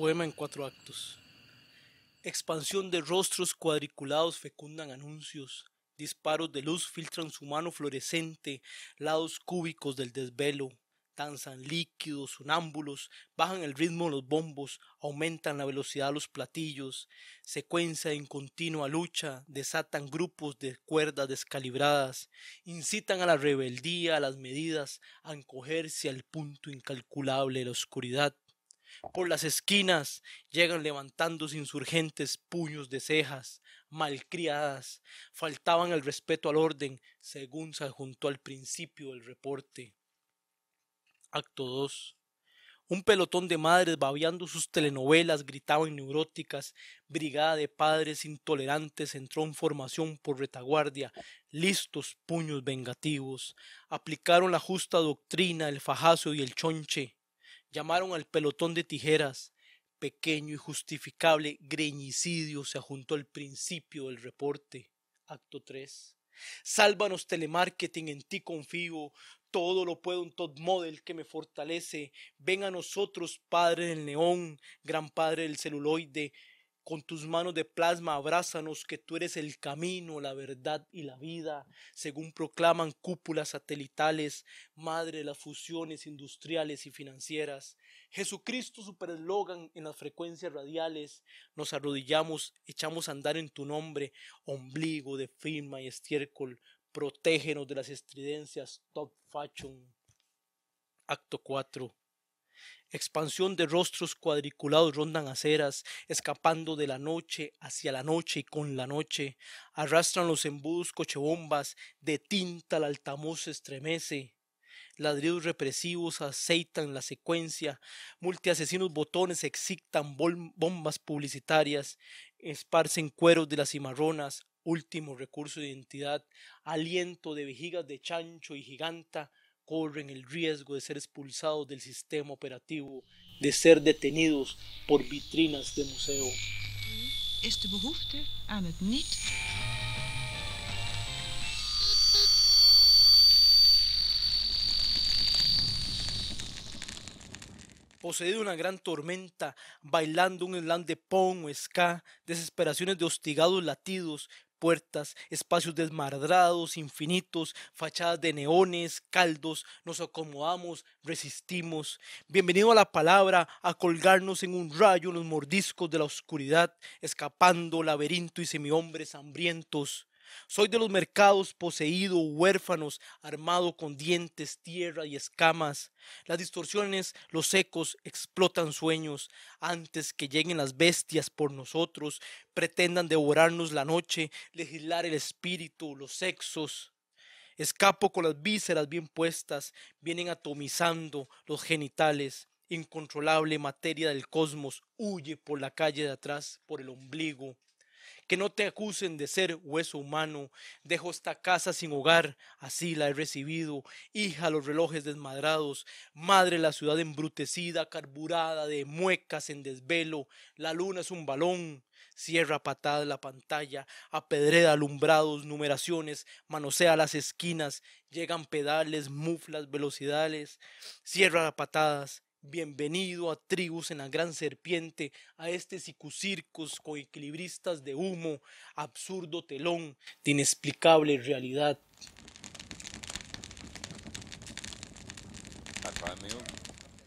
Poema en cuatro actos. Expansión de rostros cuadriculados fecundan anuncios. Disparos de luz filtran su mano fluorescente, lados cúbicos del desvelo. Danzan líquidos, sonámbulos, bajan el ritmo los bombos, aumentan la velocidad los platillos. Secuencia en continua lucha, desatan grupos de cuerdas descalibradas, incitan a la rebeldía, a las medidas, a encogerse al punto incalculable de la oscuridad por las esquinas llegan levantándose insurgentes puños de cejas, malcriadas, faltaban el respeto al orden, según se adjuntó al principio del reporte. Acto 2. Un pelotón de madres babeando sus telenovelas gritaban neuróticas, brigada de padres intolerantes entró en formación por retaguardia, listos puños vengativos, aplicaron la justa doctrina, el fajazo y el chonche, llamaron al pelotón de tijeras. Pequeño y justificable greñicidio se ajuntó al principio del reporte. Acto 3. Sálvanos telemarketing, en ti confío. Todo lo puedo un top model que me fortalece. Ven a nosotros, Padre del neón, gran Padre del celuloide. Con tus manos de plasma abrázanos que tú eres el camino, la verdad y la vida, según proclaman cúpulas satelitales, madre de las fusiones industriales y financieras. Jesucristo supereslogan en las frecuencias radiales, nos arrodillamos, echamos a andar en tu nombre, ombligo de firma y estiércol, protégenos de las estridencias top fashion. Acto 4. Expansión de rostros cuadriculados rondan aceras, escapando de la noche hacia la noche y con la noche. Arrastran los embudos cochebombas, de tinta el altavoz se estremece. Ladridos represivos aceitan la secuencia, multiasesinos botones excitan bombas publicitarias, esparcen cueros de las cimarronas, último recurso de identidad, aliento de vejigas de chancho y giganta, corren el riesgo de ser expulsados del sistema operativo, de ser detenidos por vitrinas de museo. Is de behoefte aan het niet poseído una gran tormenta, bailando un slam de pong o ska, desesperaciones de hostigados latidos, puertas, espacios desmadrados, infinitos, fachadas de neones, caldos, nos acomodamos, resistimos. Bienvenido a la palabra, a colgarnos en un rayo en los mordiscos de la oscuridad, escapando laberinto y semihombres hambrientos. Soy de los mercados poseído, huérfanos, armado con dientes, tierra y escamas. Las distorsiones, los ecos explotan sueños antes que lleguen las bestias por nosotros, pretendan devorarnos la noche, legislar el espíritu, los sexos. Escapo con las vísceras bien puestas, vienen atomizando los genitales. Incontrolable materia del cosmos huye por la calle de atrás, por el ombligo que no te acusen de ser hueso humano. Dejo esta casa sin hogar, así la he recibido. Hija, los relojes desmadrados. Madre, la ciudad embrutecida, carburada de muecas en desvelo. La luna es un balón. Cierra patada la pantalla, apedreda alumbrados, numeraciones, manosea las esquinas, llegan pedales, muflas, velocidades, cierra patadas, Bienvenido a tribus en la gran serpiente, a este circus con equilibristas de humo, absurdo telón de inexplicable realidad. Acá mío,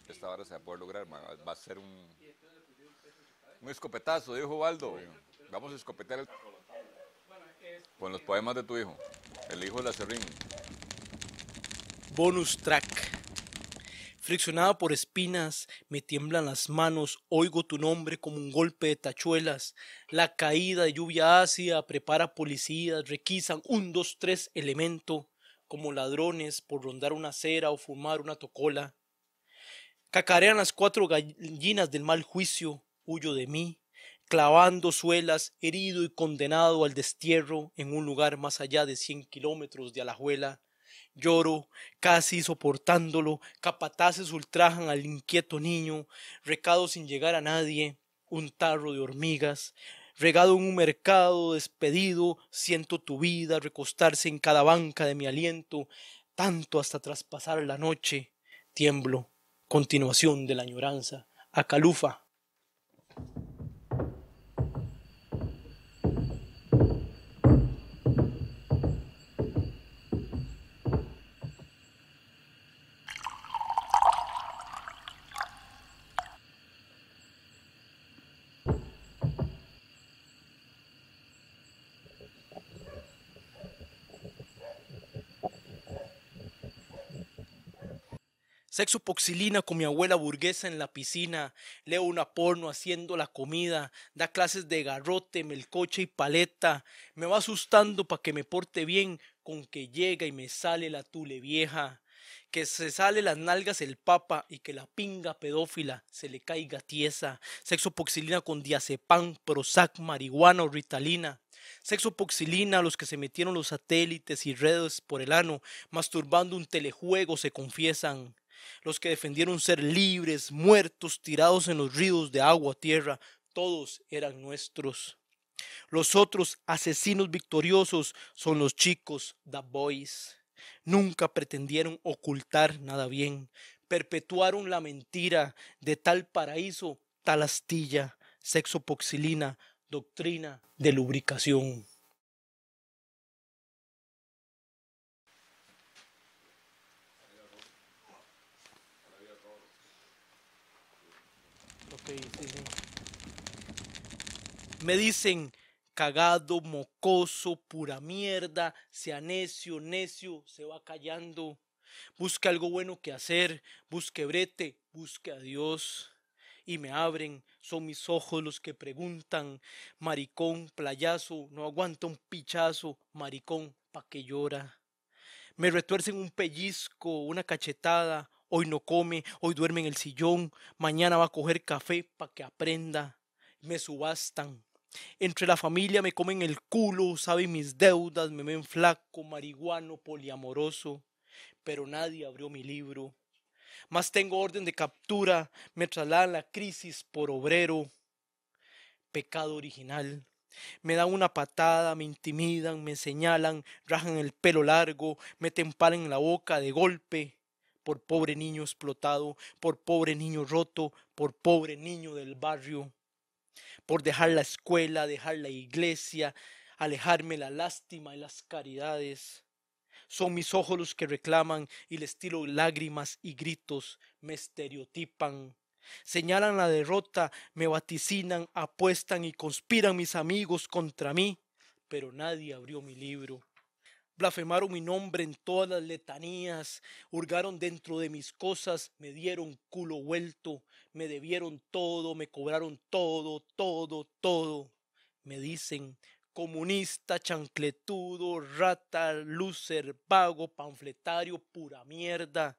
esta hora se va a poder lograr, va a ser un, un escopetazo, dijo Waldo. Vamos a escopetar el... con los poemas de tu hijo, el hijo de la serrín. Bonus track. Friccionada por espinas, me tiemblan las manos, oigo tu nombre como un golpe de tachuelas. La caída de lluvia ácida prepara policías, requisan un, dos, tres elemento, como ladrones por rondar una acera o fumar una tocola. Cacarean las cuatro gallinas del mal juicio, huyo de mí, clavando suelas, herido y condenado al destierro en un lugar más allá de cien kilómetros de Alajuela Lloro, casi soportándolo, capataces ultrajan al inquieto niño, recado sin llegar a nadie, un tarro de hormigas, regado en un mercado despedido, siento tu vida recostarse en cada banca de mi aliento, tanto hasta traspasar la noche, tiemblo, continuación de la añoranza, acalufa. Sexo poxilina con mi abuela burguesa en la piscina. Leo una porno haciendo la comida. Da clases de garrote, melcoche y paleta. Me va asustando pa' que me porte bien con que llega y me sale la tule vieja. Que se sale las nalgas el papa y que la pinga pedófila se le caiga tiesa. Sexo poxilina con diazepam, Prozac, marihuana o ritalina. Sexo poxilina a los que se metieron los satélites y redes por el ano, masturbando un telejuego se confiesan los que defendieron ser libres, muertos, tirados en los ríos de agua, tierra, todos eran nuestros. Los otros asesinos victoriosos son los chicos, the boys. Nunca pretendieron ocultar nada bien, perpetuaron la mentira de tal paraíso, tal astilla, sexopoxilina, doctrina de lubricación. Me dicen cagado, mocoso, pura mierda, sea necio, necio, se va callando. Busque algo bueno que hacer, busque brete, busque a Dios. Y me abren, son mis ojos los que preguntan, maricón, playazo, no aguanta un pichazo, maricón, pa' que llora. Me retuercen un pellizco, una cachetada, hoy no come, hoy duerme en el sillón, mañana va a coger café pa' que aprenda. Me subastan. Entre la familia me comen el culo, saben mis deudas, me ven flaco, marihuano, poliamoroso, pero nadie abrió mi libro. Más tengo orden de captura, me trasladan la crisis por obrero. Pecado original. Me dan una patada, me intimidan, me señalan, rajan el pelo largo, me en la boca de golpe por pobre niño explotado, por pobre niño roto, por pobre niño del barrio, por dejar la escuela, dejar la iglesia, alejarme la lástima y las caridades. Son mis ojos los que reclaman y les tiro lágrimas y gritos, me estereotipan. Señalan la derrota, me vaticinan, apuestan y conspiran mis amigos contra mí, pero nadie abrió mi libro blasfemaron mi nombre en todas las letanías, hurgaron dentro de mis cosas, me dieron culo vuelto, me debieron todo, me cobraron todo, todo, todo. Me dicen comunista, chancletudo, rata, loser, vago, panfletario, pura mierda.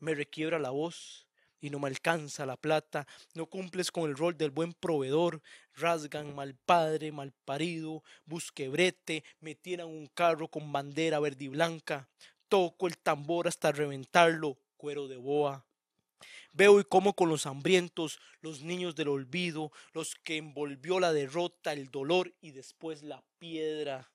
Me requiebra la voz, y no me alcanza la plata, no cumples con el rol del buen proveedor, rasgan mal padre, mal parido, busque brete, me tiran un carro con bandera verde y blanca, toco el tambor hasta reventarlo, cuero de boa. Veo y como con los hambrientos, los niños del olvido, los que envolvió la derrota, el dolor y después la piedra.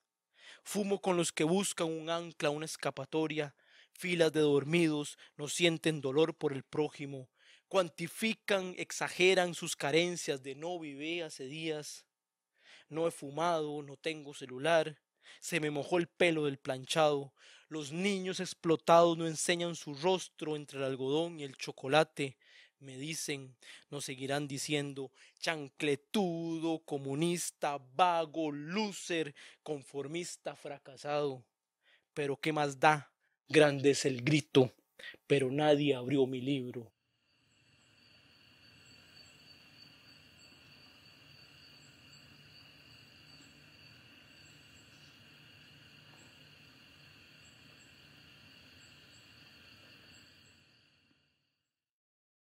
Fumo con los que buscan un ancla, una escapatoria, filas de dormidos no sienten dolor por el prójimo, cuantifican, exageran sus carencias de no vive hace días, no he fumado, no tengo celular, se me mojó el pelo del planchado, los niños explotados no enseñan su rostro entre el algodón y el chocolate, me dicen, nos seguirán diciendo, chancletudo, comunista, vago, loser, conformista, fracasado. Pero ¿qué más da? Grande es el grito, pero nadie abrió mi libro.